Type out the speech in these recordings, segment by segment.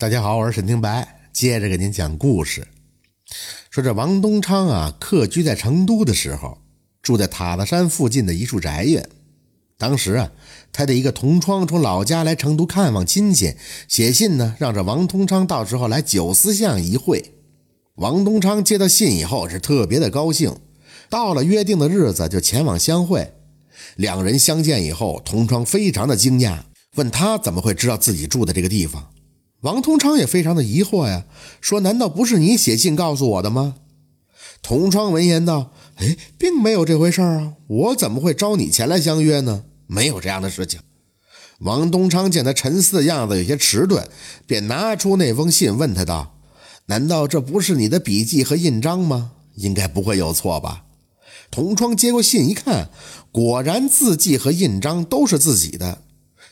大家好，我是沈听白，接着给您讲故事。说这王东昌啊，客居在成都的时候，住在塔子山附近的一处宅院。当时啊，他的一个同窗从老家来成都看望亲戚，写信呢，让这王东昌到时候来九思巷一会。王东昌接到信以后是特别的高兴，到了约定的日子就前往相会。两人相见以后，同窗非常的惊讶，问他怎么会知道自己住的这个地方。王同昌也非常的疑惑呀，说：“难道不是你写信告诉我的吗？”同窗闻言道：“哎，并没有这回事啊，我怎么会招你前来相约呢？没有这样的事情。”王东昌见他沉思的样子有些迟钝，便拿出那封信问他道：“难道这不是你的笔迹和印章吗？应该不会有错吧？”同窗接过信一看，果然字迹和印章都是自己的，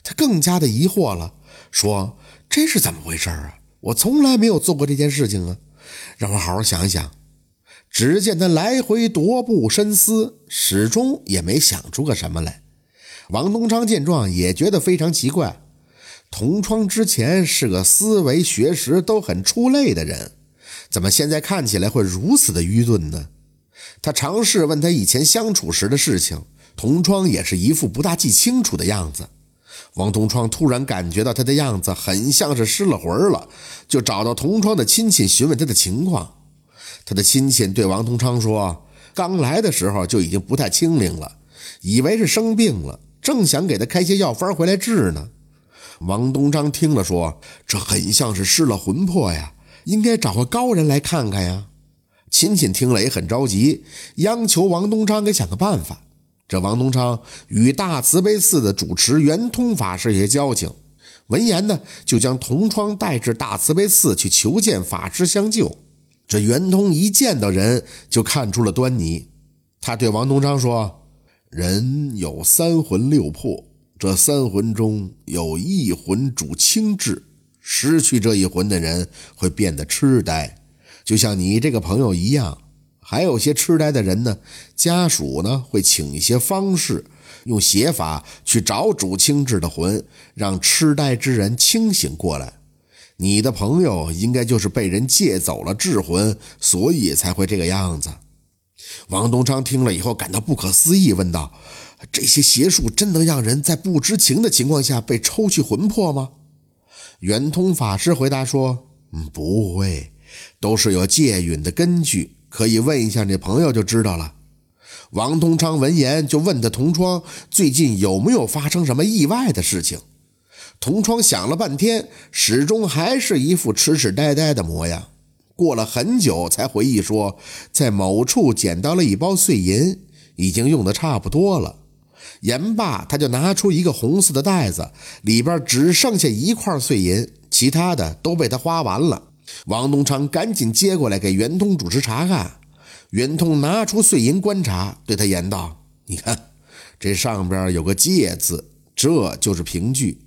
他更加的疑惑了，说。这是怎么回事啊？我从来没有做过这件事情啊！让我好好想想。只见他来回踱步深思，始终也没想出个什么来。王东昌见状也觉得非常奇怪。同窗之前是个思维学识都很出类的人，怎么现在看起来会如此的愚钝呢？他尝试问他以前相处时的事情，同窗也是一副不大记清楚的样子。王同窗突然感觉到他的样子很像是失了魂了，就找到同窗的亲戚询问他的情况。他的亲戚对王同昌说：“刚来的时候就已经不太清灵了，以为是生病了，正想给他开些药方回来治呢。”王东昌听了说：“这很像是失了魂魄呀，应该找个高人来看看呀。”亲戚听了也很着急，央求王东昌给想个办法。这王东昌与大慈悲寺的主持圆通法师有些交情，闻言呢，就将同窗带至大慈悲寺去求见法师相救。这圆通一见到人就看出了端倪，他对王东昌说：“人有三魂六魄，这三魂中有一魂主清智，失去这一魂的人会变得痴呆，就像你这个朋友一样。”还有些痴呆的人呢，家属呢会请一些方士，用邪法去找主清智的魂，让痴呆之人清醒过来。你的朋友应该就是被人借走了智魂，所以才会这个样子。王东昌听了以后感到不可思议，问道：“这些邪术真能让人在不知情的情况下被抽去魂魄吗？”圆通法师回答说：“嗯，不会，都是有借允的根据。”可以问一下你朋友就知道了。王东昌闻言就问他同窗最近有没有发生什么意外的事情。同窗想了半天，始终还是一副痴痴呆呆的模样。过了很久才回忆说，在某处捡到了一包碎银，已经用的差不多了。言罢，他就拿出一个红色的袋子，里边只剩下一块碎银，其他的都被他花完了。王东昌赶紧接过来给圆通主持查看。圆通拿出碎银观察，对他言道：“你看，这上边有个戒字，这就是凭据。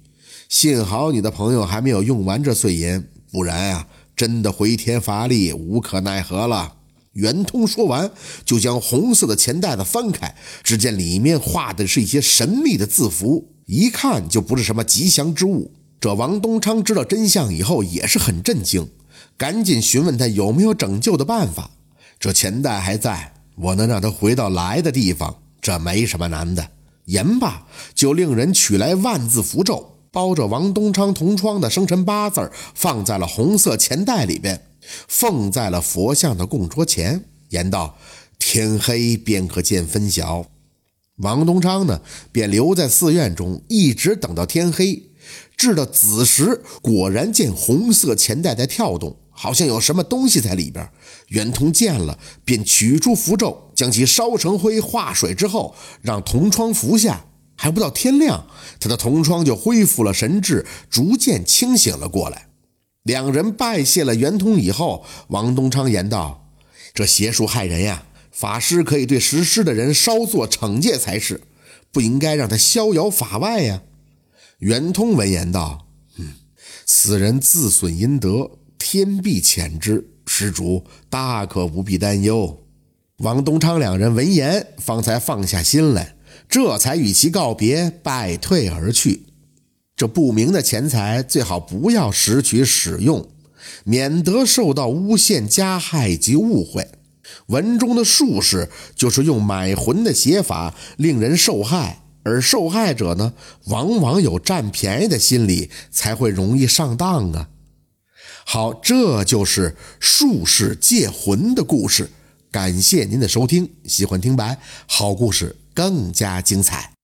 幸好你的朋友还没有用完这碎银，不然啊，真的回天乏力，无可奈何了。”圆通说完，就将红色的钱袋子翻开，只见里面画的是一些神秘的字符，一看就不是什么吉祥之物。这王东昌知道真相以后，也是很震惊。赶紧询问他有没有拯救的办法。这钱袋还在，我能让他回到来的地方，这没什么难的。言罢，就令人取来万字符咒，包着王东昌同窗的生辰八字，放在了红色钱袋里边，奉在了佛像的供桌前，言道：“天黑便可见分晓。”王东昌呢，便留在寺院中，一直等到天黑。至到子时，果然见红色钱袋在跳动，好像有什么东西在里边。圆通见了，便取出符咒，将其烧成灰，化水之后，让同窗服下。还不到天亮，他的同窗就恢复了神智，逐渐清醒了过来。两人拜谢了圆通以后，王东昌言道：“这邪术害人呀，法师可以对实施的人稍作惩戒才是，不应该让他逍遥法外呀。”圆通闻言道：“嗯，此人自损阴德，天必谴之。施主大可不必担忧。”王东昌两人闻言，方才放下心来，这才与其告别，败退而去。这不明的钱财最好不要拾取使用，免得受到诬陷、加害及误会。文中的术士就是用买魂的写法，令人受害，而受害者呢，往往有占便宜的心理，才会容易上当啊。好，这就是术士借魂的故事。感谢您的收听，喜欢听白好故事更加精彩。